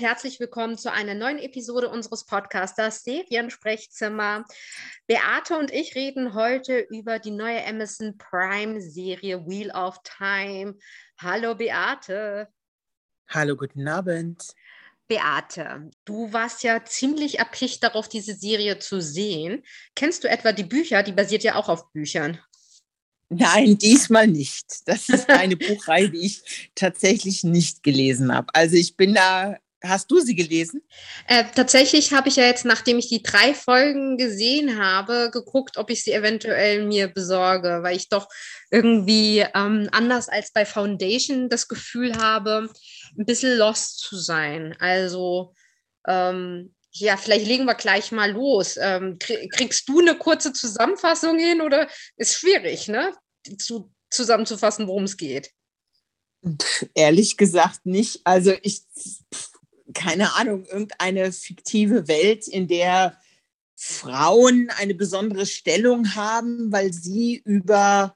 und herzlich willkommen zu einer neuen Episode unseres Podcasters Seriensprechzimmer. Beate und ich reden heute über die neue Amazon Prime Serie Wheel of Time. Hallo Beate. Hallo, guten Abend. Beate, du warst ja ziemlich erpicht darauf, diese Serie zu sehen. Kennst du etwa die Bücher? Die basiert ja auch auf Büchern. Nein, diesmal nicht. Das ist eine Buchreihe, die ich tatsächlich nicht gelesen habe. Also ich bin da. Hast du sie gelesen? Äh, tatsächlich habe ich ja jetzt, nachdem ich die drei Folgen gesehen habe, geguckt, ob ich sie eventuell mir besorge, weil ich doch irgendwie ähm, anders als bei Foundation das Gefühl habe, ein bisschen lost zu sein. Also ähm, ja, vielleicht legen wir gleich mal los. Ähm, kriegst du eine kurze Zusammenfassung hin oder ist schwierig, ne? Zu, zusammenzufassen, worum es geht? Ehrlich gesagt nicht. Also ich, pff, keine Ahnung, irgendeine fiktive Welt, in der Frauen eine besondere Stellung haben, weil sie über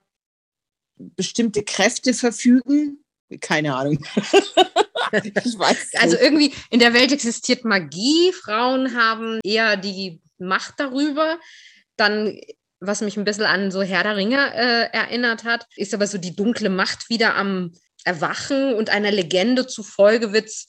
bestimmte Kräfte verfügen. Keine Ahnung. ich weiß also irgendwie in der Welt existiert Magie, Frauen haben eher die Macht darüber. Dann, was mich ein bisschen an so Herr der Ringe äh, erinnert hat, ist aber so die dunkle Macht wieder am Erwachen und einer Legende zufolge wird es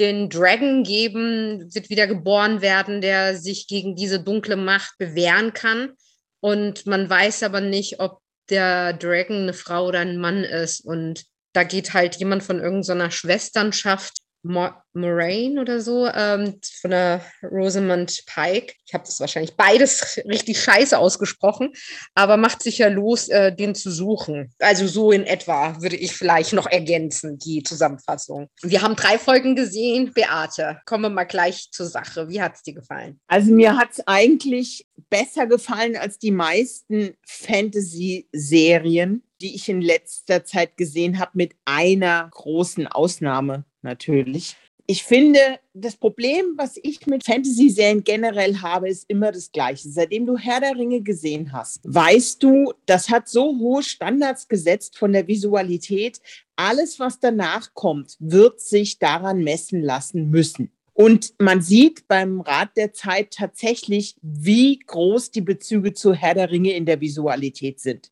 den Dragon geben, wird wieder geboren werden, der sich gegen diese dunkle Macht bewähren kann. Und man weiß aber nicht, ob der Dragon eine Frau oder ein Mann ist. Und da geht halt jemand von irgendeiner Schwesternschaft Moraine oder so, ähm, von der Rosamund Pike. Ich habe das wahrscheinlich beides richtig scheiße ausgesprochen, aber macht sich ja los, äh, den zu suchen. Also so in etwa würde ich vielleicht noch ergänzen, die Zusammenfassung. Wir haben drei Folgen gesehen. Beate, kommen wir mal gleich zur Sache. Wie hat es dir gefallen? Also mir hat es eigentlich besser gefallen als die meisten Fantasy-Serien die ich in letzter Zeit gesehen habe, mit einer großen Ausnahme natürlich. Ich finde, das Problem, was ich mit Fantasy-Serien generell habe, ist immer das Gleiche. Seitdem du Herr der Ringe gesehen hast, weißt du, das hat so hohe Standards gesetzt von der Visualität. Alles, was danach kommt, wird sich daran messen lassen müssen. Und man sieht beim Rat der Zeit tatsächlich, wie groß die Bezüge zu Herr der Ringe in der Visualität sind.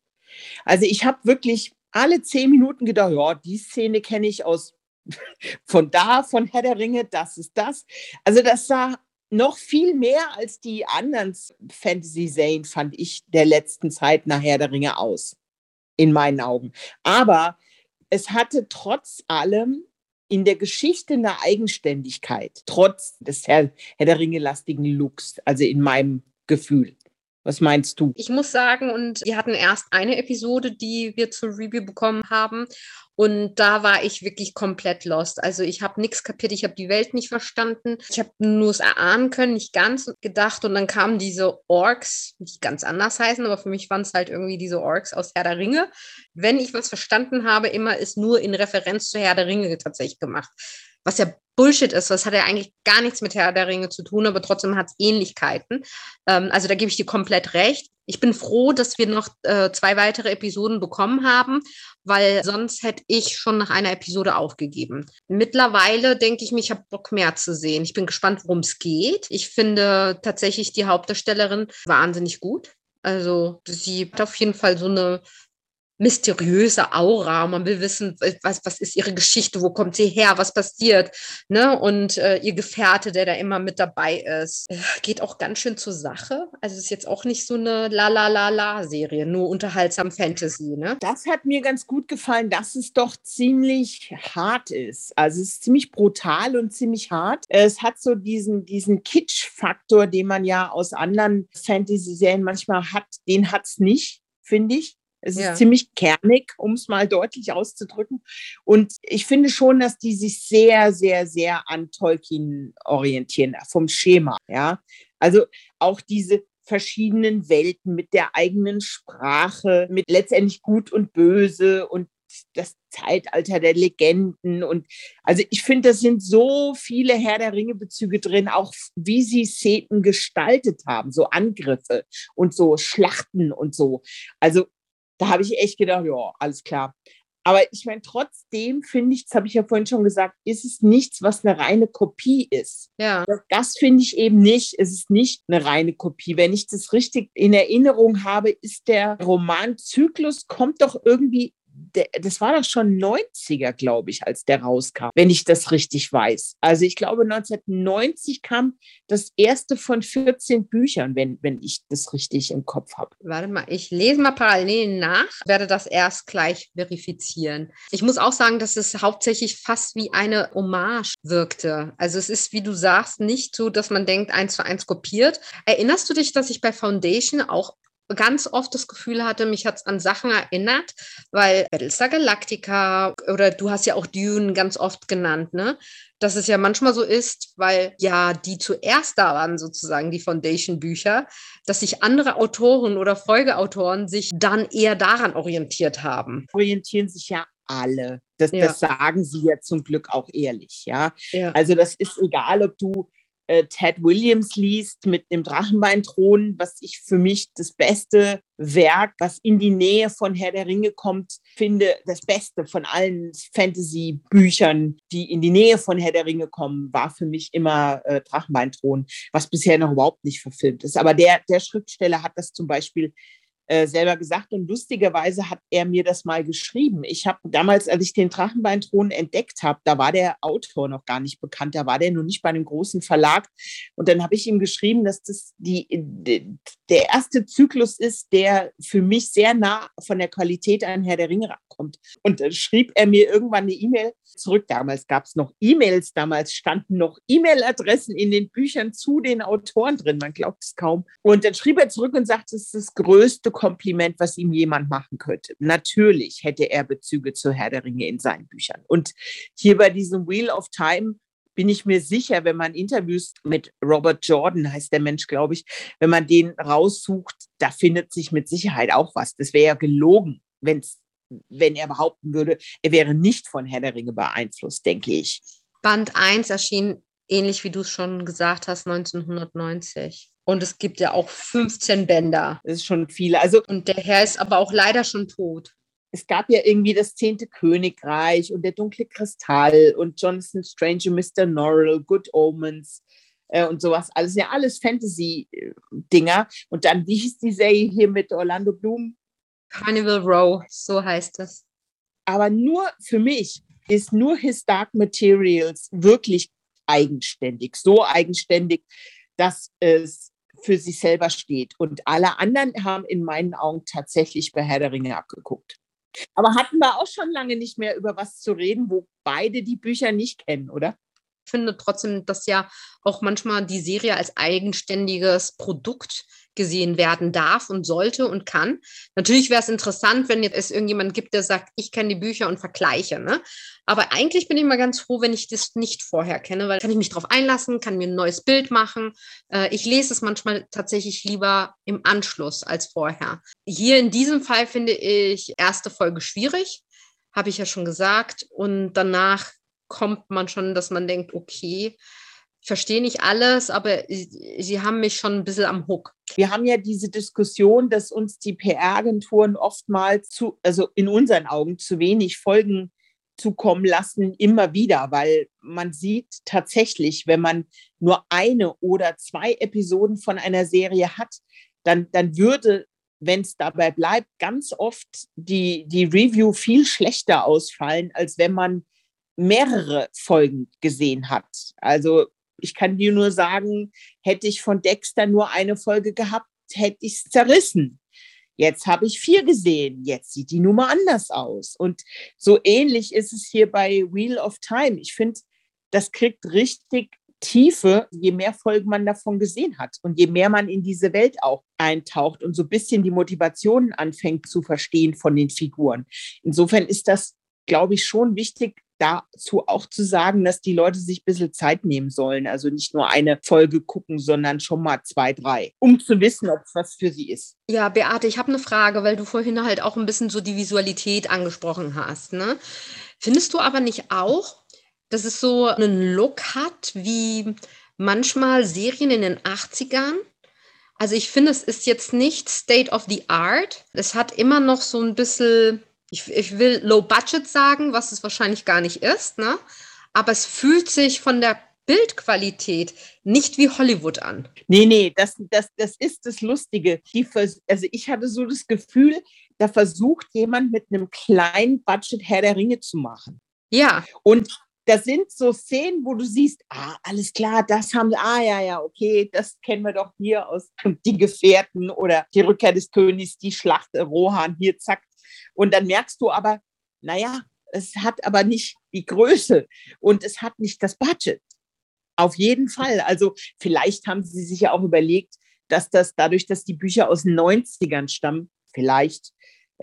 Also ich habe wirklich alle zehn Minuten gedacht, ja, die Szene kenne ich aus von da, von Herr der Ringe, das ist das. Also das sah noch viel mehr als die anderen Fantasy-Serien, fand ich, der letzten Zeit nach Herr der Ringe aus. In meinen Augen. Aber es hatte trotz allem in der Geschichte eine Eigenständigkeit, trotz des Herr, Herr der Ringe-lastigen Looks, also in meinem Gefühl. Was meinst du? Ich muss sagen, und wir hatten erst eine Episode, die wir zur Review bekommen haben. Und da war ich wirklich komplett lost. Also ich habe nichts kapiert, ich habe die Welt nicht verstanden. Ich habe nur es erahnen können, nicht ganz gedacht. Und dann kamen diese Orks, die ganz anders heißen, aber für mich waren es halt irgendwie diese Orks aus Herr der Ringe. Wenn ich was verstanden habe, immer ist nur in Referenz zu Herr der Ringe tatsächlich gemacht was ja Bullshit ist. Das hat ja eigentlich gar nichts mit Herr der Ringe zu tun, aber trotzdem hat es Ähnlichkeiten. Ähm, also da gebe ich dir komplett recht. Ich bin froh, dass wir noch äh, zwei weitere Episoden bekommen haben, weil sonst hätte ich schon nach einer Episode aufgegeben. Mittlerweile denke ich mir, ich habe Bock mehr zu sehen. Ich bin gespannt, worum es geht. Ich finde tatsächlich die Hauptdarstellerin wahnsinnig gut. Also sie hat auf jeden Fall so eine mysteriöse Aura. Man will wissen, was, was ist ihre Geschichte, wo kommt sie her, was passiert. Ne? Und äh, ihr Gefährte, der da immer mit dabei ist, äh, geht auch ganz schön zur Sache. Also es ist jetzt auch nicht so eine La-La-La-La-Serie, nur unterhaltsam Fantasy. Ne? Das hat mir ganz gut gefallen, dass es doch ziemlich hart ist. Also es ist ziemlich brutal und ziemlich hart. Es hat so diesen, diesen Kitsch-Faktor, den man ja aus anderen Fantasy-Serien manchmal hat, den hat es nicht, finde ich. Es ja. ist ziemlich kernig, um es mal deutlich auszudrücken. Und ich finde schon, dass die sich sehr, sehr, sehr an Tolkien orientieren, vom Schema. Ja, also auch diese verschiedenen Welten mit der eigenen Sprache, mit letztendlich Gut und Böse und das Zeitalter der Legenden. Und also ich finde, das sind so viele Herr der Ringe-Bezüge drin, auch wie sie Szenen gestaltet haben, so Angriffe und so Schlachten und so. Also da habe ich echt gedacht, ja, alles klar. Aber ich meine, trotzdem finde ich, das habe ich ja vorhin schon gesagt, ist es nichts, was eine reine Kopie ist. Ja. Das, finde ich eben nicht. Es ist nicht eine reine Kopie. Wenn ich das richtig in Erinnerung habe, ist der Romanzyklus, kommt doch irgendwie das war doch schon 90er, glaube ich, als der rauskam, wenn ich das richtig weiß. Also ich glaube, 1990 kam das erste von 14 Büchern, wenn, wenn ich das richtig im Kopf habe. Warte mal, ich lese mal parallel nach, werde das erst gleich verifizieren. Ich muss auch sagen, dass es hauptsächlich fast wie eine Hommage wirkte. Also es ist, wie du sagst, nicht so, dass man denkt, eins zu eins kopiert. Erinnerst du dich, dass ich bei Foundation auch ganz oft das Gefühl hatte, mich hat es an Sachen erinnert, weil Battlestar Galactica oder du hast ja auch Dune ganz oft genannt, ne? Dass es ja manchmal so ist, weil ja die zuerst da waren, sozusagen die Foundation-Bücher, dass sich andere Autoren oder Folgeautoren sich dann eher daran orientiert haben. Orientieren sich ja alle. Das, Ja. das sagen sie ja zum Glück auch ehrlich, ja. Ja. Also das ist egal, ob du äh, Ted Williams liest mit dem Drachenbeinthron, was ich für mich das beste Werk, was in die Nähe von Herr der Ringe kommt, finde, das Beste von allen Fantasy-Büchern, die in die Nähe von Herr der Ringe kommen, war für mich immer äh, Drachenbeinthron, was bisher noch überhaupt nicht verfilmt ist. Aber der, der Schriftsteller hat das zum Beispiel äh, selber gesagt und lustigerweise hat er mir das mal geschrieben. Ich habe damals, als ich den Drachenbeinthron entdeckt habe, da war der Autor noch gar nicht bekannt, da war der noch nicht bei einem großen Verlag und dann habe ich ihm geschrieben, dass das die, die, der erste Zyklus ist, der für mich sehr nah von der Qualität an Herr der Ringe abkommt. Und dann schrieb er mir irgendwann eine E-Mail zurück. Damals gab es noch E-Mails, damals standen noch E-Mail-Adressen in den Büchern zu den Autoren drin, man glaubt es kaum. Und dann schrieb er zurück und sagte, es ist das größte Kompliment, was ihm jemand machen könnte. Natürlich hätte er Bezüge zu Herr der Ringe in seinen Büchern. Und hier bei diesem Wheel of Time bin ich mir sicher, wenn man Interviews mit Robert Jordan, heißt der Mensch, glaube ich, wenn man den raussucht, da findet sich mit Sicherheit auch was. Das wäre ja gelogen, wenn's, wenn er behaupten würde, er wäre nicht von Herr der Ringe beeinflusst, denke ich. Band 1 erschien ähnlich wie du es schon gesagt hast, 1990. Und es gibt ja auch 15 Bänder. Das ist schon viel. Also Und der Herr ist aber auch leider schon tot. es gab ja irgendwie das zehnte Königreich und der dunkle Kristall und Jonathan Strange und Mr. Norrell, Good Omens äh, und sowas. Alles ja alles Fantasy-Dinger. Und dann, wie hieß die Serie hier mit Orlando Bloom? Carnival Row, so heißt es. Aber nur für mich ist nur His Dark Materials wirklich eigenständig, so eigenständig, dass es für sich selber steht. Und alle anderen haben in meinen Augen tatsächlich bei Herr der Ringe abgeguckt. Aber hatten wir auch schon lange nicht mehr über was zu reden, wo beide die Bücher nicht kennen, oder? Ich finde trotzdem, dass ja auch manchmal die Serie als eigenständiges Produkt gesehen werden darf und sollte und kann. Natürlich wäre es interessant, wenn jetzt es irgendjemand gibt, der sagt, ich kenne die Bücher und vergleiche. Ne? Aber eigentlich bin ich mal ganz froh, wenn ich das nicht vorher kenne, weil kann ich mich darauf einlassen, kann mir ein neues Bild machen. Äh, ich lese es manchmal tatsächlich lieber im Anschluss als vorher. Hier in diesem Fall finde ich erste Folge schwierig, habe ich ja schon gesagt. Und danach kommt man schon, dass man denkt, okay, ich verstehe nicht alles, aber sie, sie haben mich schon ein bisschen am Hook. Wir haben ja diese Diskussion, dass uns die PR-Agenturen oftmals zu, also in unseren Augen zu wenig Folgen zukommen lassen, immer wieder, weil man sieht tatsächlich, wenn man nur eine oder zwei Episoden von einer Serie hat, dann, dann würde, wenn es dabei bleibt, ganz oft die, die Review viel schlechter ausfallen, als wenn man mehrere Folgen gesehen hat. Also ich kann dir nur sagen, hätte ich von Dexter nur eine Folge gehabt, hätte ich es zerrissen. Jetzt habe ich vier gesehen. Jetzt sieht die Nummer anders aus. Und so ähnlich ist es hier bei Wheel of Time. Ich finde, das kriegt richtig Tiefe, je mehr Folgen man davon gesehen hat und je mehr man in diese Welt auch eintaucht und so ein bisschen die Motivationen anfängt zu verstehen von den Figuren. Insofern ist das, glaube ich, schon wichtig, dazu auch zu sagen, dass die Leute sich ein bisschen Zeit nehmen sollen. Also nicht nur eine Folge gucken, sondern schon mal zwei, drei, um zu wissen, ob es was für sie ist. Ja, Beate, ich habe eine Frage, weil du vorhin halt auch ein bisschen so die Visualität angesprochen hast. Ne? Findest du aber nicht auch, dass es so einen Look hat wie manchmal Serien in den 80ern? Also ich finde, es ist jetzt nicht State of the Art. Es hat immer noch so ein bisschen ich, ich will Low Budget sagen, was es wahrscheinlich gar nicht ist, ne? aber es fühlt sich von der Bildqualität nicht wie Hollywood an. Nee, nee, das, das, das ist das Lustige. Die, also ich hatte so das Gefühl, da versucht jemand mit einem kleinen Budget Herr der Ringe zu machen. Ja. Und da sind so Szenen, wo du siehst, ah, alles klar, das haben, ah, ja, ja, okay, das kennen wir doch hier aus Die Gefährten oder Die Rückkehr des Königs, die Schlacht Rohan, hier, zack. Und dann merkst du aber, naja, es hat aber nicht die Größe und es hat nicht das Budget. Auf jeden Fall. Also vielleicht haben sie sich ja auch überlegt, dass das dadurch, dass die Bücher aus den 90ern stammen, vielleicht,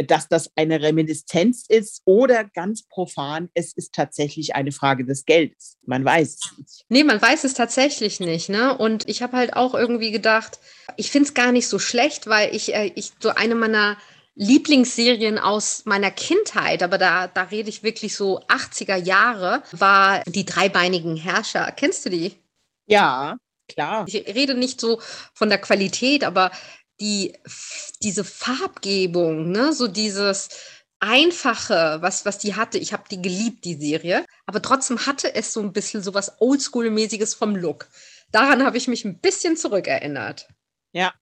dass das eine Reminiszenz ist oder ganz profan, es ist tatsächlich eine Frage des Geldes. Man weiß es nicht. Nee, man weiß es tatsächlich nicht. Ne? Und ich habe halt auch irgendwie gedacht, ich finde es gar nicht so schlecht, weil ich, äh, ich so eine meiner Lieblingsserien aus meiner Kindheit, aber da, da rede ich wirklich so 80er Jahre, war die dreibeinigen Herrscher. Kennst du die? Ja, klar. Ich rede nicht so von der Qualität, aber die, diese Farbgebung, ne, so dieses Einfache, was, was die hatte. Ich habe die geliebt, die Serie. Aber trotzdem hatte es so ein bisschen so was Oldschool-mäßiges vom Look. Daran habe ich mich ein bisschen zurückerinnert. Ja,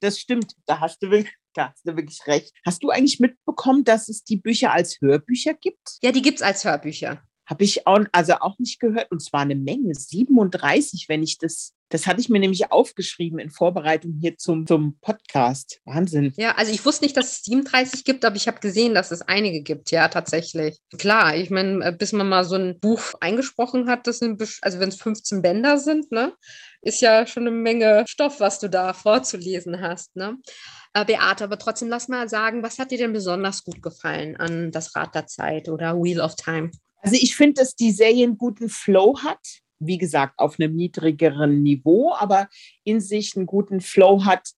das stimmt. Da hast du wirklich, da hast du wirklich recht. Hast du eigentlich mitbekommen, dass es die Bücher als Hörbücher gibt? Ja, die gibt es als Hörbücher. Habe ich auch, also auch nicht gehört. Und zwar eine Menge, 37, wenn ich das, das hatte ich mir nämlich aufgeschrieben in Vorbereitung hier zum, zum Podcast. Wahnsinn. Ja, also ich wusste nicht, dass es 37 gibt, aber ich habe gesehen, dass es einige gibt, ja, tatsächlich. Klar, ich meine, äh, bis man mal so ein Buch eingesprochen hat, das sind, also wenn es 15 Bänder sind, ne, ist ja schon eine Menge Stoff, was du da vorzulesen hast, ne? Äh, Beate, aber trotzdem lass mal sagen, was hat dir denn besonders gut gefallen an das Rad der Zeit oder Wheel of Time? Also ich finde, dass die Serie einen guten Flow hat. Wie gesagt, auf einem niedrigeren Niveau, aber in sich einen guten Flow hat,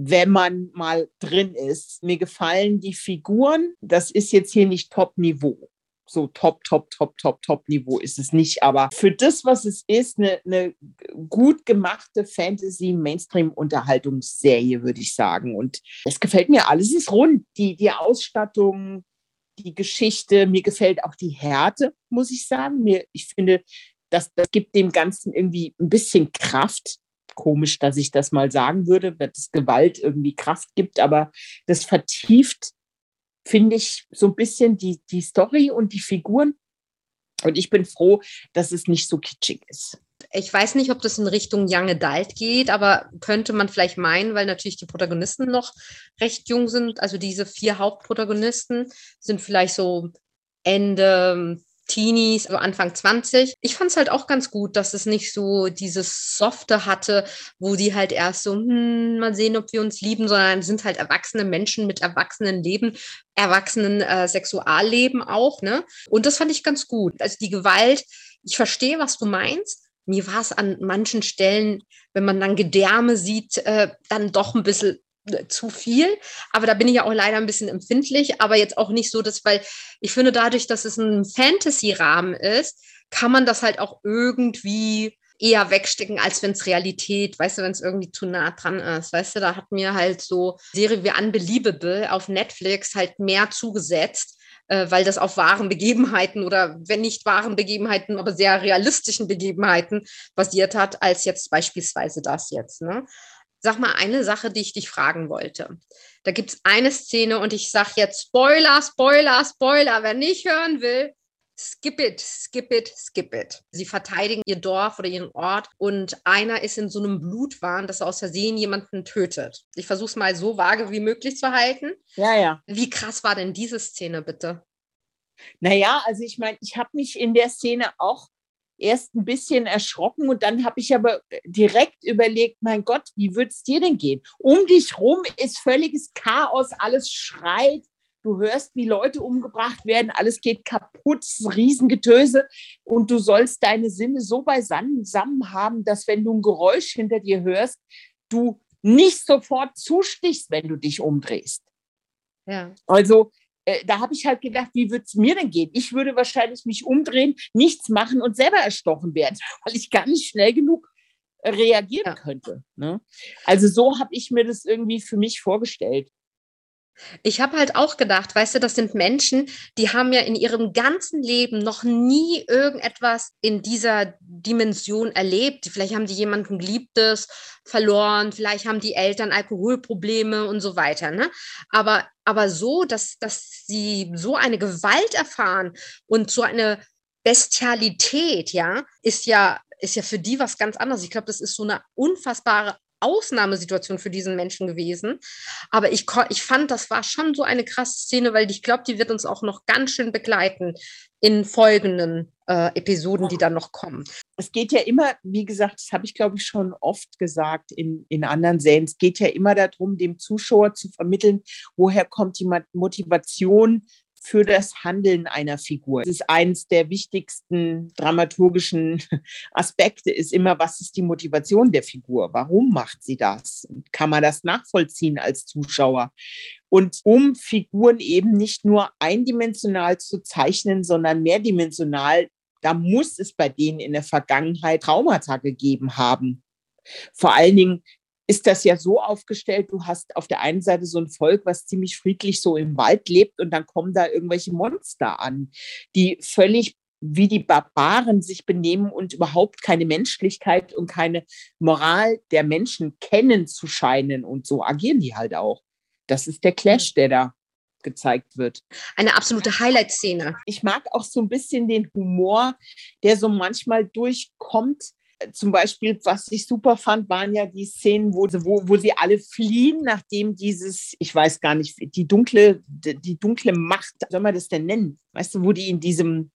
wenn man mal drin ist. Mir gefallen die Figuren. Das ist jetzt hier nicht Top-Niveau. So top, top, top, top, top Niveau ist es nicht. Aber für das, was es ist, eine, eine gut gemachte Fantasy-Mainstream-Unterhaltungsserie, würde ich sagen. Und es gefällt mir alles. Es ist rund. Die, die Ausstattung, die Geschichte. Mir gefällt auch die Härte, muss ich sagen. Mir, ich finde, das, das gibt dem Ganzen irgendwie ein bisschen Kraft. Komisch, dass ich das mal sagen würde, dass Gewalt irgendwie Kraft gibt, aber das vertieft, finde ich, so ein bisschen die, die Story und die Figuren. Und ich bin froh, dass es nicht so kitschig ist ich weiß nicht, ob das in Richtung Young Adult geht, aber könnte man vielleicht meinen, weil natürlich die Protagonisten noch recht jung sind. Also diese vier Hauptprotagonisten sind vielleicht so Ende Teenies, also Anfang 20. Ich fand es halt auch ganz gut, dass es nicht so dieses Softe hatte, wo die halt erst so, hm, mal sehen, ob wir uns lieben, sondern sind halt erwachsene Menschen mit erwachsenen Leben, erwachsenen äh, Sexualleben auch, ne? Und das fand ich ganz gut. Also die Gewalt, ich verstehe, was du meinst, mir war es an manchen Stellen, wenn man dann Gedärme sieht, äh, dann doch ein bisschen zu viel. Aber da bin ich ja auch leider ein bisschen empfindlich, aber jetzt auch nicht so, dass, weil ich finde, dadurch, dass es ein Fantasy-Rahmen ist, kann man das halt auch irgendwie eher wegstecken, als wenn es Realität, weißt du, wenn es irgendwie zu nah dran ist. Weißt du, da hat mir halt so Serie wie Unbelievable auf Netflix halt mehr zugesetzt, äh, weil das auf wahren Begebenheiten oder wenn nicht wahren Begebenheiten, aber sehr realistischen Begebenheiten basiert hat, als jetzt beispielsweise das jetzt. Ne? Sag mal eine Sache, die ich dich fragen wollte. Da gibt es eine Szene und ich sage jetzt Spoiler, Spoiler, Spoiler. Wer nicht hören will, skip it, skip it, skip it. Sie verteidigen ihr Dorf oder ihren Ort und einer ist in so einem Blutwahn, dass er aus Versehen jemanden tötet. Ich versuche es mal so vage wie möglich zu halten. Ja, ja. Wie krass war denn diese Szene bitte? Naja, also ich meine, ich habe mich in der Szene auch erst ein bisschen erschrocken und dann habe ich aber direkt überlegt, mein Gott, wie würde es dir denn gehen? Um dich rum ist völliges Chaos, alles schreit, du hörst, wie Leute umgebracht werden, alles geht kaputt, Riesengetöse und du sollst deine Sinne so beisammen haben, dass wenn du ein Geräusch hinter dir hörst, du nicht sofort zustichst, wenn du dich umdrehst. Ja. Also äh, da habe ich halt gedacht, wie würde es mir denn gehen? Ich würde wahrscheinlich mich umdrehen, nichts machen und selber erstochen werden, weil ich gar nicht schnell genug reagieren ja. könnte. Ne? Also so habe ich mir das irgendwie für mich vorgestellt. Ich habe halt auch gedacht, weißt du, das sind Menschen, die haben ja in ihrem ganzen Leben noch nie irgendetwas in dieser Dimension erlebt. Vielleicht haben die jemanden Geliebtes verloren, vielleicht haben die Eltern Alkoholprobleme und so weiter. Ne? Aber, aber so, dass, dass sie so eine Gewalt erfahren und so eine Bestialität, ja, ist ja, ist ja für die was ganz anderes. Ich glaube, das ist so eine unfassbare Ausnahmesituation für diesen Menschen gewesen. Aber ich, ich fand, das war schon so eine krasse Szene, weil ich glaube, die wird uns auch noch ganz schön begleiten in folgenden äh, Episoden, die dann noch kommen. Es geht ja immer, wie gesagt, das habe ich, glaube ich, schon oft gesagt in, in anderen Serien, es geht ja immer darum, dem Zuschauer zu vermitteln, woher kommt die Motivation für das Handeln einer Figur. Das ist eines der wichtigsten dramaturgischen Aspekte, ist immer, was ist die Motivation der Figur? Warum macht sie das? Kann man das nachvollziehen als Zuschauer? Und um Figuren eben nicht nur eindimensional zu zeichnen, sondern mehrdimensional, da muss es bei denen in der Vergangenheit Traumata gegeben haben. Vor allen Dingen ist das ja so aufgestellt, du hast auf der einen Seite so ein Volk, was ziemlich friedlich so im Wald lebt und dann kommen da irgendwelche Monster an, die völlig wie die Barbaren sich benehmen und überhaupt keine Menschlichkeit und keine Moral der Menschen kennen zu scheinen. Und so agieren die halt auch. Das ist der Clash, der da gezeigt wird. Eine absolute Highlight-Szene. Ich mag auch so ein bisschen den Humor, der so manchmal durchkommt zum Beispiel, was ich super fand, waren ja die Szenen, wo, wo, wo sie alle fliehen, nachdem dieses, ich weiß gar nicht, die dunkle, die dunkle Macht, soll man das denn nennen? Weißt du, wo die in diesem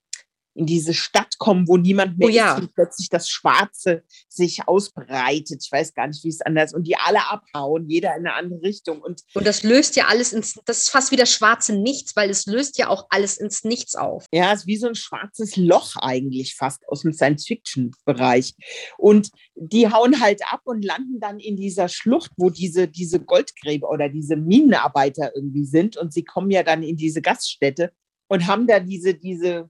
in diese Stadt kommen, wo niemand mehr oh, ja. ist und plötzlich das Schwarze sich ausbreitet. Ich weiß gar nicht, wie es anders und die alle abhauen, jeder in eine andere Richtung. Und, und das löst ja alles ins, das ist fast wie das schwarze Nichts, weil es löst ja auch alles ins Nichts auf. Ja, es ist wie so ein schwarzes Loch eigentlich fast aus dem Science-Fiction-Bereich. Und die hauen halt ab und landen dann in dieser Schlucht, wo diese, diese Goldgräber oder diese Minenarbeiter irgendwie sind. Und sie kommen ja dann in diese Gaststätte und haben da diese, diese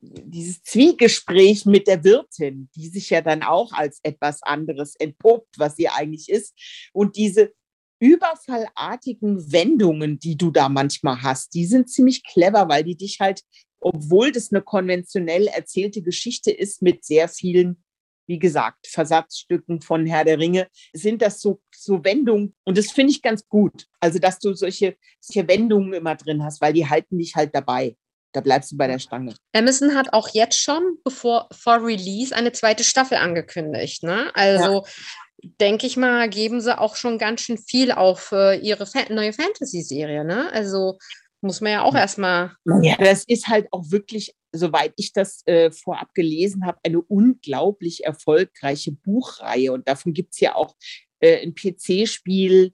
dieses Zwiegespräch mit der Wirtin, die sich ja dann auch als etwas anderes entpuppt, was sie eigentlich ist. Und diese überfallartigen Wendungen, die du da manchmal hast, die sind ziemlich clever, weil die dich halt, obwohl das eine konventionell erzählte Geschichte ist mit sehr vielen, wie gesagt, Versatzstücken von Herr der Ringe, sind das so, so Wendungen. Und das finde ich ganz gut. Also, dass du solche, solche Wendungen immer drin hast, weil die halten dich halt dabei. Da bleibst du bei der Stange. Amazon hat auch jetzt schon, bevor vor Release, eine zweite Staffel angekündigt. Ne? Also ja. denke ich mal, geben sie auch schon ganz schön viel auf äh, ihre Fa neue Fantasy-Serie. Ne? Also muss man ja auch erstmal. Ja, das ist halt auch wirklich, soweit ich das äh, vorab gelesen habe, eine unglaublich erfolgreiche Buchreihe. Und davon gibt es ja auch äh, ein PC-Spiel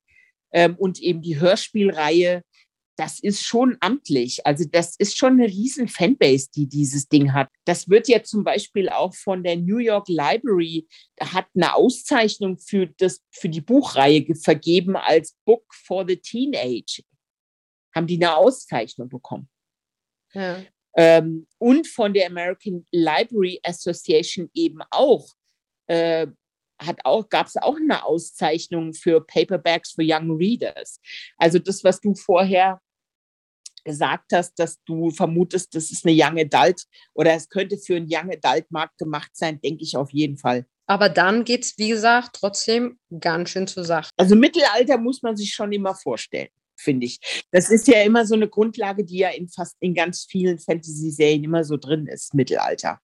ähm, und eben die Hörspielreihe das ist schon amtlich. Also das ist schon eine riesen Fanbase, die dieses Ding hat. Das wird ja zum Beispiel auch von der New York Library, hat eine Auszeichnung für, das, für die Buchreihe vergeben als Book for the Teenage. Haben die eine Auszeichnung bekommen. Ja. Ähm, und von der American Library Association eben auch. Äh, hat auch, gab es auch eine Auszeichnung für Paperbacks for Young Readers. Also das, was du vorher gesagt hast, dass du vermutest, das ist eine Young Adult oder es könnte für einen Young Adult Markt gemacht sein, denke ich auf jeden Fall. Aber dann geht es, wie gesagt, trotzdem ganz schön zur Sache. Also Mittelalter muss man sich schon immer vorstellen, finde ich. Das ist ja immer so eine Grundlage, die ja in fast in ganz vielen Fantasy-Serien immer so drin ist, Mittelalter.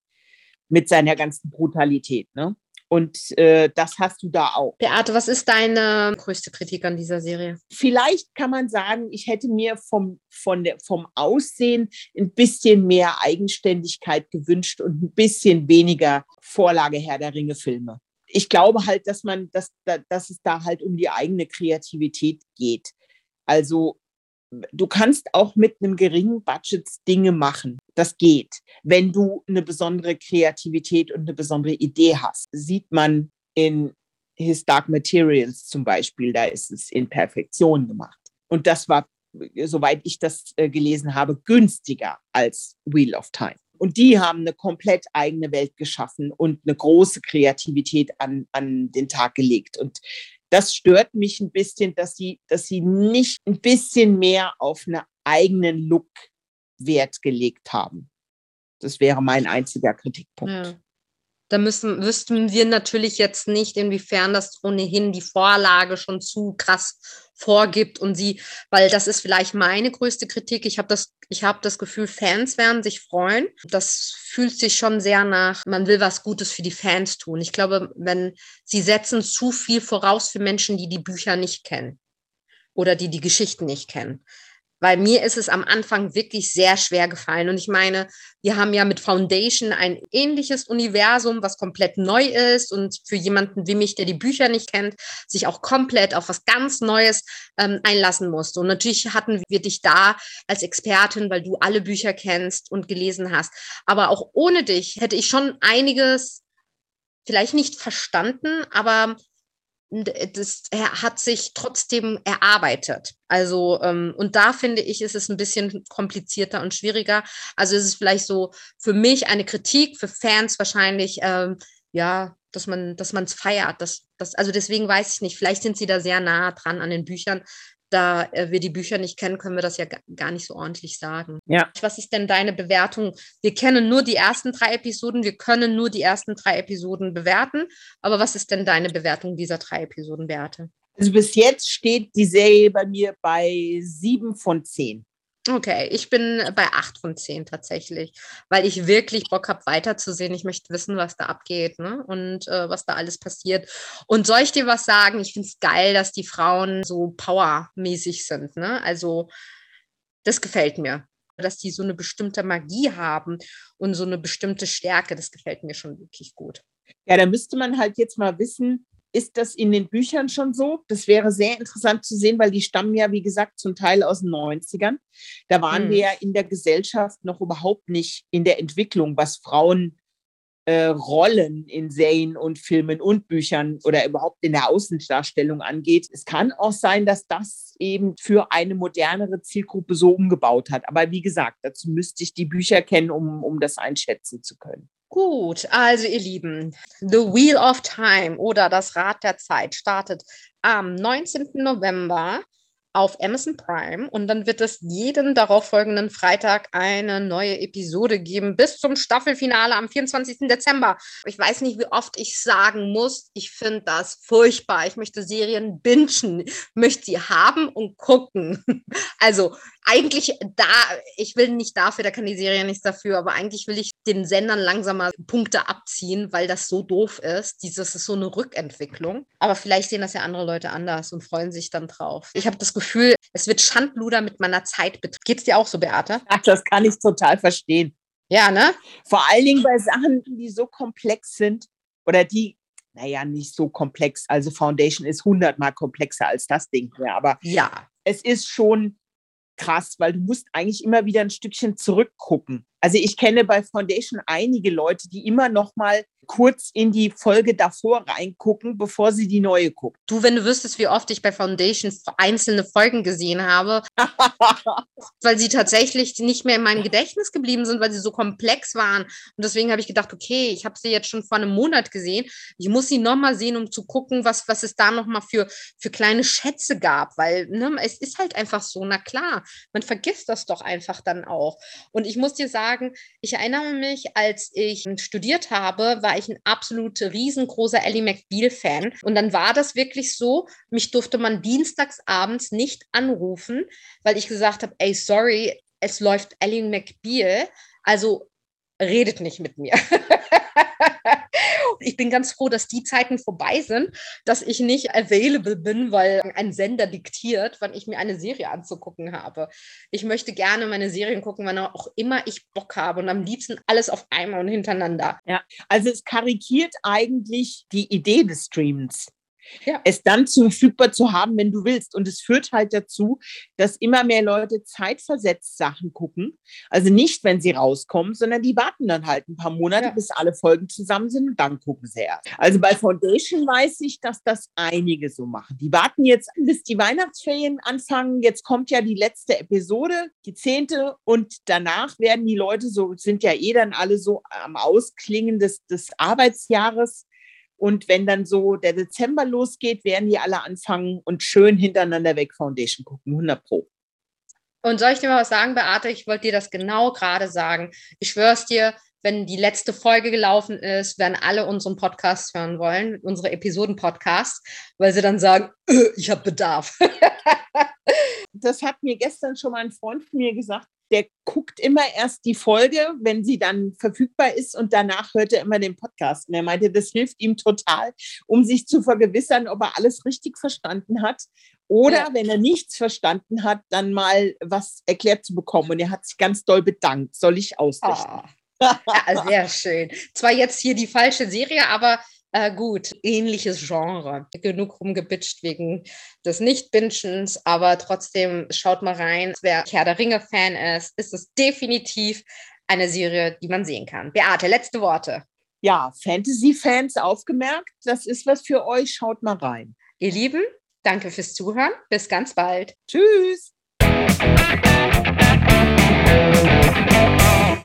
Mit seiner ganzen Brutalität. Ne? Und äh, das hast du da auch. Beate, was ist deine größte Kritik an dieser Serie? Vielleicht kann man sagen, ich hätte mir vom, von der, vom Aussehen ein bisschen mehr Eigenständigkeit gewünscht und ein bisschen weniger Vorlage Herr der Ringe Filme. Ich glaube halt, dass man, dass, dass es da halt um die eigene Kreativität geht. Also du kannst auch mit einem geringen Budget Dinge machen. Das geht. Wenn du eine besondere Kreativität und eine besondere Idee hast, sieht man in His Dark Materials zum Beispiel, da ist es in Perfektion gemacht. Und das war, soweit ich das äh, gelesen habe, günstiger als Wheel of Time. Und die haben eine komplett eigene Welt geschaffen und eine große Kreativität an, an den Tag gelegt. Und Das stört mich ein bisschen, dass sie, dass sie nicht ein bisschen mehr auf einen eigenen Look Wert gelegt haben. Das wäre mein einziger Kritikpunkt. Ja. Da müssen, wüssten wir natürlich jetzt nicht, inwiefern das ohnehin die Vorlage schon zu krass vorgibt und sie, weil das ist vielleicht meine größte Kritik. Ich habe das, ich habe das Gefühl, Fans werden sich freuen. Das fühlt sich schon sehr nach, man will was Gutes für die Fans tun. Ich glaube, wenn sie setzen zu viel voraus für Menschen, die die Bücher nicht kennen oder die die Geschichten nicht kennen weil mir ist es am Anfang wirklich sehr schwer gefallen. Und ich meine, wir haben ja mit Foundation ein ähnliches Universum, was komplett neu ist und für jemanden wie mich, der die Bücher nicht kennt, sich auch komplett auf was ganz Neues ähm, einlassen musste. Und natürlich hatten wir dich da als Expertin, weil du alle Bücher kennst und gelesen hast. Aber auch ohne dich hätte ich schon einiges vielleicht nicht verstanden, aber das er hat sich trotzdem erarbeitet. Also, ähm, und da finde ich, ist es ein bisschen komplizierter und schwieriger. Also ist es vielleicht so für mich eine Kritik, für Fans wahrscheinlich, ähm, ja, dass man, dass man es feiert. Dass, dass, also deswegen weiß ich nicht, vielleicht sind sie da sehr nah dran an den Büchern da äh, wir die Bücher nicht kennen, können wir das ja gar nicht so ordentlich sagen. Ja. Was ist denn deine Bewertung? Wir kennen nur die ersten drei Episoden, wir können nur die ersten drei Episoden bewerten. Aber was ist denn deine Bewertung dieser drei Episoden, Beate? Also bis jetzt steht die Serie bei mir bei sieben von zehn. Okay, ich bin bei acht von zehn tatsächlich, weil ich wirklich Bock habe, weiterzusehen. Ich möchte wissen, was da abgeht ne? und äh, was da alles passiert. Und soll ich dir was sagen? Ich finde es geil, dass die Frauen so powermäßig sind. Ne? Also, das gefällt mir. Dass die so eine bestimmte Magie haben und so eine bestimmte Stärke, das gefällt mir schon wirklich gut. Ja, da müsste man halt jetzt mal wissen, ist das in den Büchern schon so? Das wäre sehr interessant zu sehen, weil die stammen ja, wie gesagt, zum Teil aus den 90ern. Da waren hm. wir ja in der Gesellschaft noch überhaupt nicht in der Entwicklung, was Frauen äh, Rollen in Serien und Filmen und Büchern oder überhaupt in der Außendarstellung angeht. Es kann auch sein, dass das eben für eine modernere Zielgruppe so umgebaut hat. Aber wie gesagt, dazu müsste ich die Bücher kennen, um, um das einschätzen zu können. Gut, also ihr Lieben, The Wheel of Time oder das Rad der Zeit startet am 19. November auf Amazon Prime und dann wird es jeden darauffolgenden Freitag eine neue Episode geben bis zum Staffelfinale am 24. Dezember. Ich weiß nicht, wie oft ich sagen muss, ich finde das furchtbar. Ich möchte Serien bingen, möchte sie haben und gucken. Also eigentlich da, ich will nicht dafür, da kann die Serie nichts dafür, aber eigentlich will ich den Sendern langsamer Punkte abziehen, weil das so doof ist. Dieses ist so eine Rückentwicklung. Aber vielleicht sehen das ja andere Leute anders und freuen sich dann drauf. Ich habe das Gefühl, es wird Schandluder mit meiner Zeit betrieben. Geht es dir auch so, Beate? Ach, das kann ich total verstehen. Ja, ne? Vor allen Dingen bei Sachen, die so komplex sind oder die, naja, nicht so komplex. Also Foundation ist hundertmal komplexer als das Ding hier, aber ja. es ist schon krass, weil du musst eigentlich immer wieder ein Stückchen zurückgucken. Also ich kenne bei Foundation einige Leute, die immer noch mal kurz in die Folge davor reingucken, bevor sie die neue gucken. Du, wenn du wüsstest, wie oft ich bei Foundation einzelne Folgen gesehen habe, weil sie tatsächlich nicht mehr in meinem Gedächtnis geblieben sind, weil sie so komplex waren. Und deswegen habe ich gedacht, okay, ich habe sie jetzt schon vor einem Monat gesehen. Ich muss sie noch mal sehen, um zu gucken, was, was es da noch mal für, für kleine Schätze gab, weil ne, es ist halt einfach so, na klar, man vergisst das doch einfach dann auch. Und ich muss dir sagen, sagen, ich erinnere mich, als ich studiert habe, war ich ein absolut riesengroßer Ellie McBeal-Fan. Und dann war das wirklich so, mich durfte man dienstags abends nicht anrufen, weil ich gesagt habe, ey, sorry, es läuft Ellie McBeal. Also redet nicht mit mir. ich bin ganz froh, dass die Zeiten vorbei sind, dass ich nicht available bin, weil ein Sender diktiert, wann ich mir eine Serie anzugucken habe. Ich möchte gerne meine Serien gucken, wann auch immer ich Bock habe und am liebsten alles auf einmal und hintereinander. Ja, also es karikiert eigentlich die Idee des Streamens ja. es dann verfügbar zu haben, wenn du willst. Und es führt halt dazu, dass immer mehr Leute zeitversetzt Sachen gucken. Also nicht, wenn sie rauskommen, sondern die warten dann halt ein paar Monate, ja. bis alle Folgen zusammen sind und dann gucken sie erst. Also bei Foundation weiß ich, dass das einige so machen. Die warten jetzt, bis die Weihnachtsferien anfangen. Jetzt kommt ja die letzte Episode, die zehnte, und danach werden die Leute so, sind ja eh dann alle so am Ausklingen des, des Arbeitsjahres Und wenn dann so der Dezember losgeht, werden die alle anfangen und schön hintereinander weg Foundation gucken. 100 Pro. Und soll ich dir mal was sagen, Beate? Ich wollte dir das genau gerade sagen. Ich schwör's dir, wenn die letzte Folge gelaufen ist, werden alle unseren Podcast hören wollen, unsere Episoden-Podcasts, weil sie dann sagen, äh, ich habe Bedarf. das hat mir gestern schon mal ein Freund von mir gesagt. Der guckt immer erst die Folge, wenn sie dann verfügbar ist und danach hört er immer den Podcast. Und er meinte, das hilft ihm total, um sich zu vergewissern, ob er alles richtig verstanden hat oder ja. wenn er nichts verstanden hat, dann mal was erklärt zu bekommen. Und er hat sich ganz doll bedankt. Soll ich ausrichten? Oh. Ja, sehr schön. Zwar jetzt hier die falsche Serie, aber äh, gut, ähnliches Genre. Genug rumgebitscht wegen des Nicht-Binschens, aber trotzdem schaut mal rein. Wer Herr der Ringe-Fan ist, ist es definitiv eine Serie, die man sehen kann. Beate, letzte Worte. Ja, Fantasy-Fans aufgemerkt, das ist was für euch. Schaut mal rein. Ihr Lieben, danke fürs Zuhören. Bis ganz bald. Tschüss.